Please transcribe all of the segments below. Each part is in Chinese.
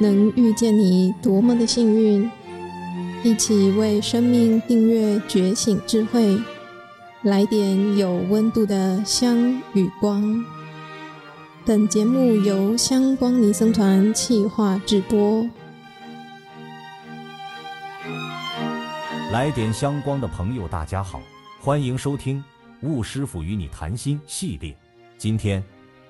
能遇见你多么的幸运！一起为生命订阅觉醒智慧，来点有温度的香与光。本节目由香光尼僧团企划制播。来点香光的朋友，大家好，欢迎收听悟师傅与你谈心系列。今天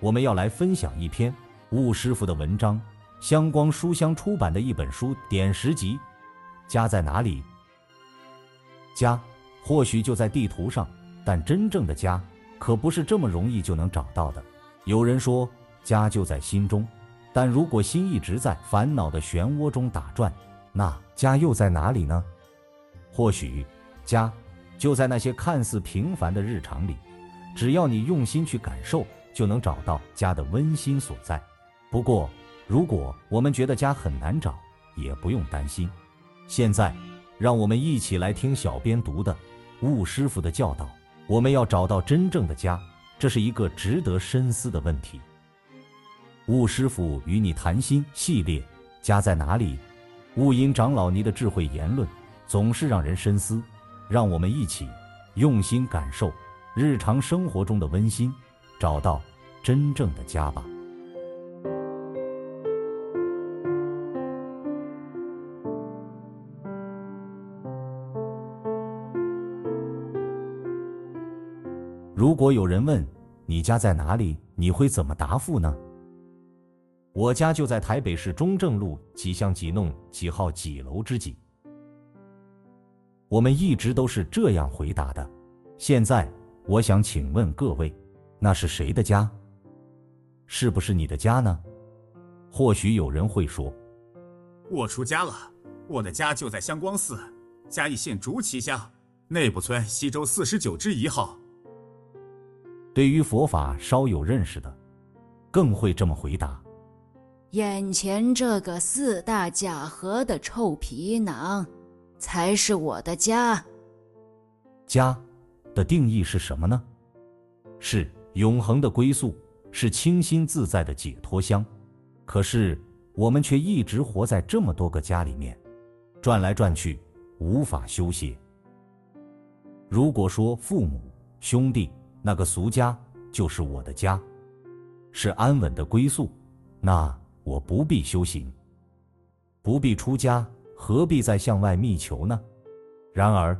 我们要来分享一篇悟师傅的文章。香光书香出版的一本书《点拾集》，家在哪里？家或许就在地图上，但真正的家可不是这么容易就能找到的。有人说家就在心中，但如果心一直在烦恼的漩涡中打转，那家又在哪里呢？或许家就在那些看似平凡的日常里，只要你用心去感受，就能找到家的温馨所在。不过，如果我们觉得家很难找，也不用担心。现在，让我们一起来听小编读的悟师傅的教导。我们要找到真正的家，这是一个值得深思的问题。悟师傅与你谈心系列，家在哪里？悟音长老尼的智慧言论总是让人深思。让我们一起用心感受日常生活中的温馨，找到真正的家吧。如果有人问你家在哪里，你会怎么答复呢？我家就在台北市中正路几巷几弄几号几楼之几。我们一直都是这样回答的。现在，我想请问各位，那是谁的家？是不是你的家呢？或许有人会说，我出家了，我的家就在香光寺，嘉义县竹崎乡内部村西周四十九之一号。对于佛法稍有认识的，更会这么回答：眼前这个四大假合的臭皮囊，才是我的家。家的定义是什么呢？是永恒的归宿，是清新自在的解脱乡。可是我们却一直活在这么多个家里面，转来转去，无法休歇。如果说父母、兄弟，那个俗家就是我的家，是安稳的归宿。那我不必修行，不必出家，何必再向外觅求呢？然而，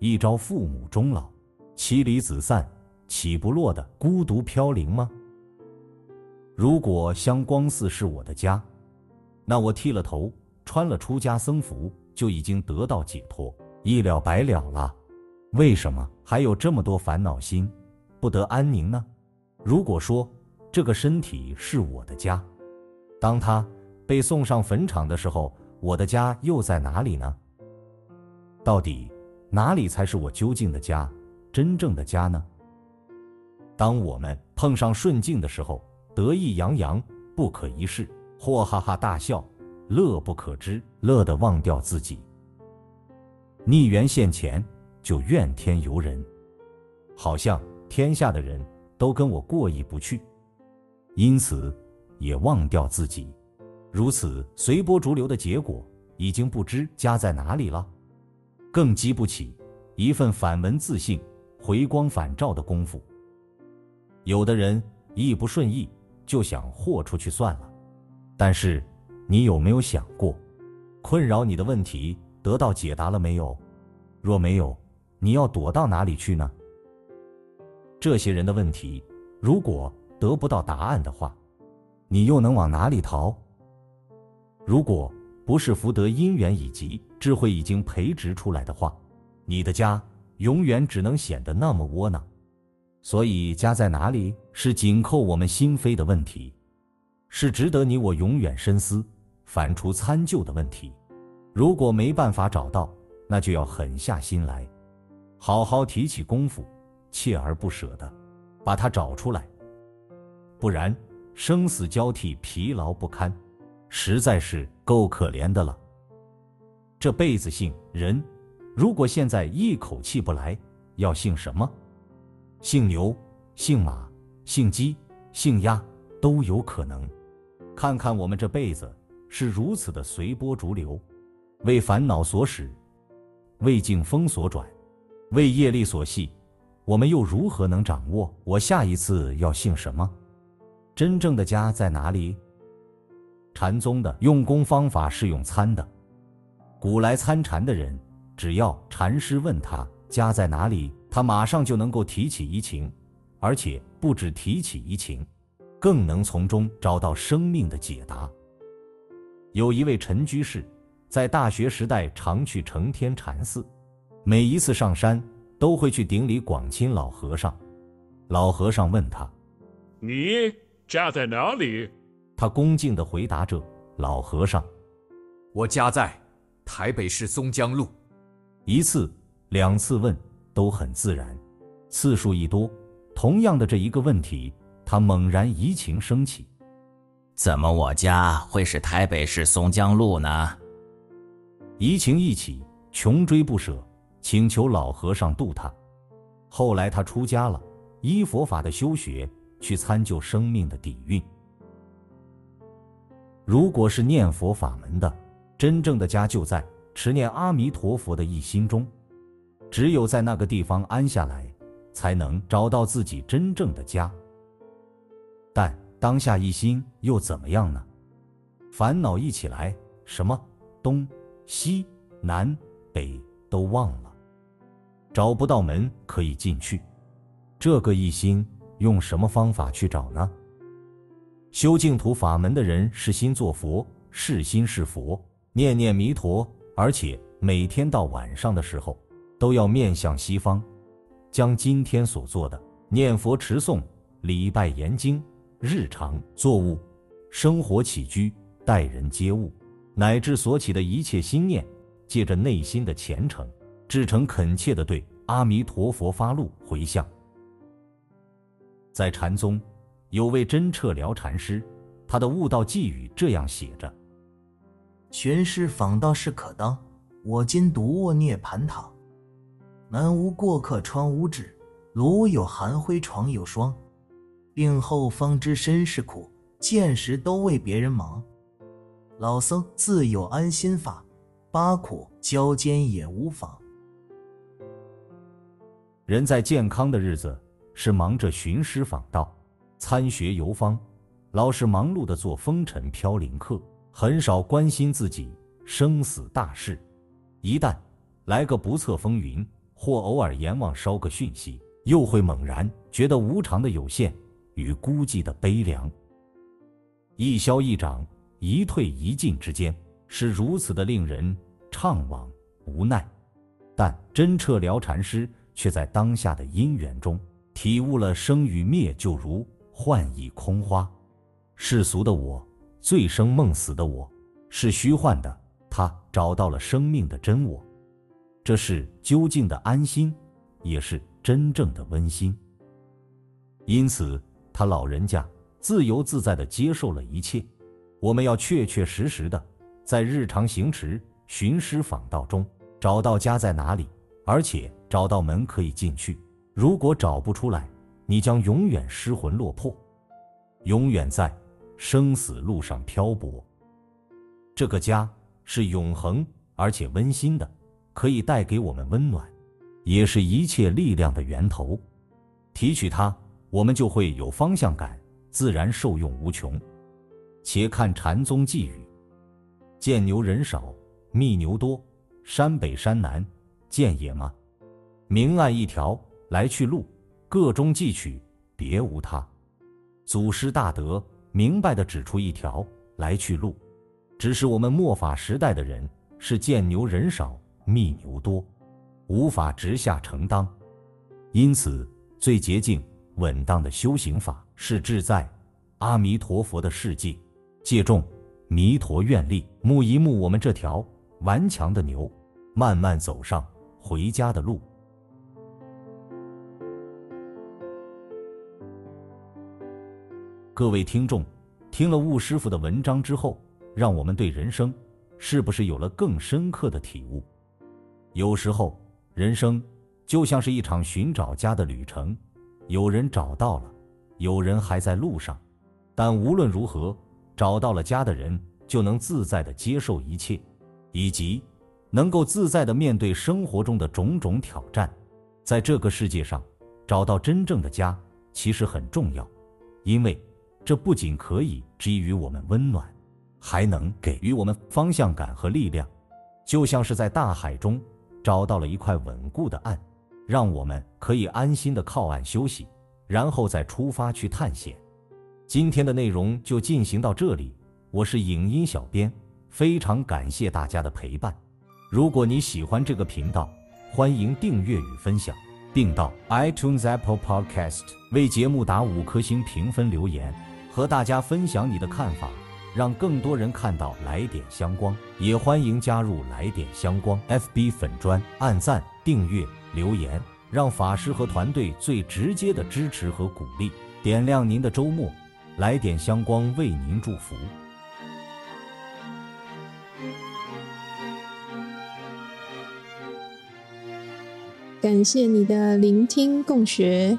一朝父母终老，妻离子散，岂不落得孤独飘零吗？如果香光寺是我的家，那我剃了头，穿了出家僧服，就已经得到解脱，一了百了了。为什么还有这么多烦恼心？不得安宁呢？如果说这个身体是我的家，当他被送上坟场的时候，我的家又在哪里呢？到底哪里才是我究竟的家，真正的家呢？当我们碰上顺境的时候，得意洋洋，不可一世，或哈哈大笑，乐不可支，乐得忘掉自己；逆缘现前，就怨天尤人，好像。天下的人都跟我过意不去，因此也忘掉自己，如此随波逐流的结果，已经不知家在哪里了，更激不起一份反闻自性、回光返照的功夫。有的人一不顺意就想豁出去算了，但是你有没有想过，困扰你的问题得到解答了没有？若没有，你要躲到哪里去呢？这些人的问题，如果得不到答案的话，你又能往哪里逃？如果不是福德因缘以及，智慧已经培植出来的话，你的家永远只能显得那么窝囊。所以，家在哪里是紧扣我们心扉的问题，是值得你我永远深思、反刍参究的问题。如果没办法找到，那就要狠下心来，好好提起功夫。锲而不舍的把它找出来，不然生死交替，疲劳不堪，实在是够可怜的了。这辈子姓人，如果现在一口气不来，要姓什么？姓牛、姓马、姓鸡、姓鸭都有可能。看看我们这辈子，是如此的随波逐流，为烦恼所使，为境风所转，为业力所系，我们又如何能掌握我下一次要姓什么？真正的家在哪里？禅宗的用功方法是用参的。古来参禅的人，只要禅师问他家在哪里，他马上就能够提起疑情，而且不止提起疑情，更能从中找到生命的解答。有一位陈居士，在大学时代常去承天禅寺，每一次上山都会去顶礼广钦老和尚。老和尚问他：“你家在哪里？”他恭敬地回答着：“老和尚，我家在台北市松江路。”一次、两次问都很自然，次数一多，同样的这一个问题，他猛然移情升起。怎么我家会是台北市松江路呢？移情一起，穷追不舍，请求老和尚度他。后来他出家了，依佛法的修学去参究生命的底蕴。如果是念佛法门的，真正的家就在持念阿弥陀佛的一心中，只有在那个地方安下来，才能找到自己真正的家。但当下一心又怎么样呢？烦恼一起来，什么东西南北都忘了，找不到门可以进去。这个一心用什么方法去找呢？修净土法门的人是心作佛，是心是佛，念念弥陀，而且每天到晚上的时候都要面向西方，将今天所做的念佛持诵、礼拜研经。日常作物、生活起居、待人接物，乃至所起的一切心念，借着内心的虔诚，志诚恳切地对阿弥陀佛发露回向。在禅宗，有位真彻辽禅师，他的悟道偈语这样写着：“寻师访道是可当，我今独卧涅槃堂。门无过客窗无纸，炉有寒灰床有霜。”病后方知身是苦，见时都为别人忙。老僧自有安心法，八苦交煎也无妨。人在健康的日子是忙着寻师访道、参学游方，老是忙碌的做风尘飘零客，很少关心自己生死大事。一旦来个不测风云，或偶尔阎王捎个讯息，又会猛然觉得无常的有限。与孤寂的悲凉，一消一长，一退一进之间，是如此的令人怅惘无奈。但真彻辽禅师却在当下的因缘中，体悟了生与灭就如幻影空花，世俗的我，醉生梦死的我，是虚幻的。他找到了生命的真我，这是究竟的安心，也是真正的温馨。因此。他老人家自由自在地接受了一切，我们要确确实实的在日常行持、寻师访道中找到家在哪里，而且找到门可以进去。如果找不出来，你将永远失魂落魄，永远在生死路上漂泊。这个家是永恒而且温馨的，可以带给我们温暖，也是一切力量的源头。提取它。我们就会有方向感，自然受用无穷。且看禅宗偈语：见牛人少，觅牛多，山北山南见野吗？明暗一条，来去路，各中记取，别无他。祖师大德明白地指出一条来去路，只是我们末法时代的人是见牛人少，觅牛多，无法直下承当，因此最洁净。稳当的修行法是志在阿弥陀佛的世界，借重弥陀愿力，牧一牧我们这条顽强的牛，慢慢走上回家的路。各位听众，听了悟师傅的文章之后，让我们对人生是不是有了更深刻的体悟？有时候，人生就像是一场寻找家的旅程。有人找到了，有人还在路上，但无论如何，找到了家的人就能自在地接受一切，以及能够自在地面对生活中的种种挑战。在这个世界上，找到真正的家其实很重要，因为这不仅可以给予我们温暖，还能给予我们方向感和力量，就像是在大海中找到了一块稳固的岸，让我们可以安心的靠岸休息，然后再出发去探险。今天的内容就进行到这里，我是影音小编，非常感谢大家的陪伴。如果你喜欢这个频道，欢迎订阅与分享，并到 iTunes Apple Podcast 为节目打五颗星评分留言，和大家分享你的看法，让更多人看到来点香光。也欢迎加入来点香光 FB 粉砖，按赞、订阅、留言，让法师和团队最直接的支持和鼓励，点亮您的周末。来点香光为您祝福。感谢你的聆听共学，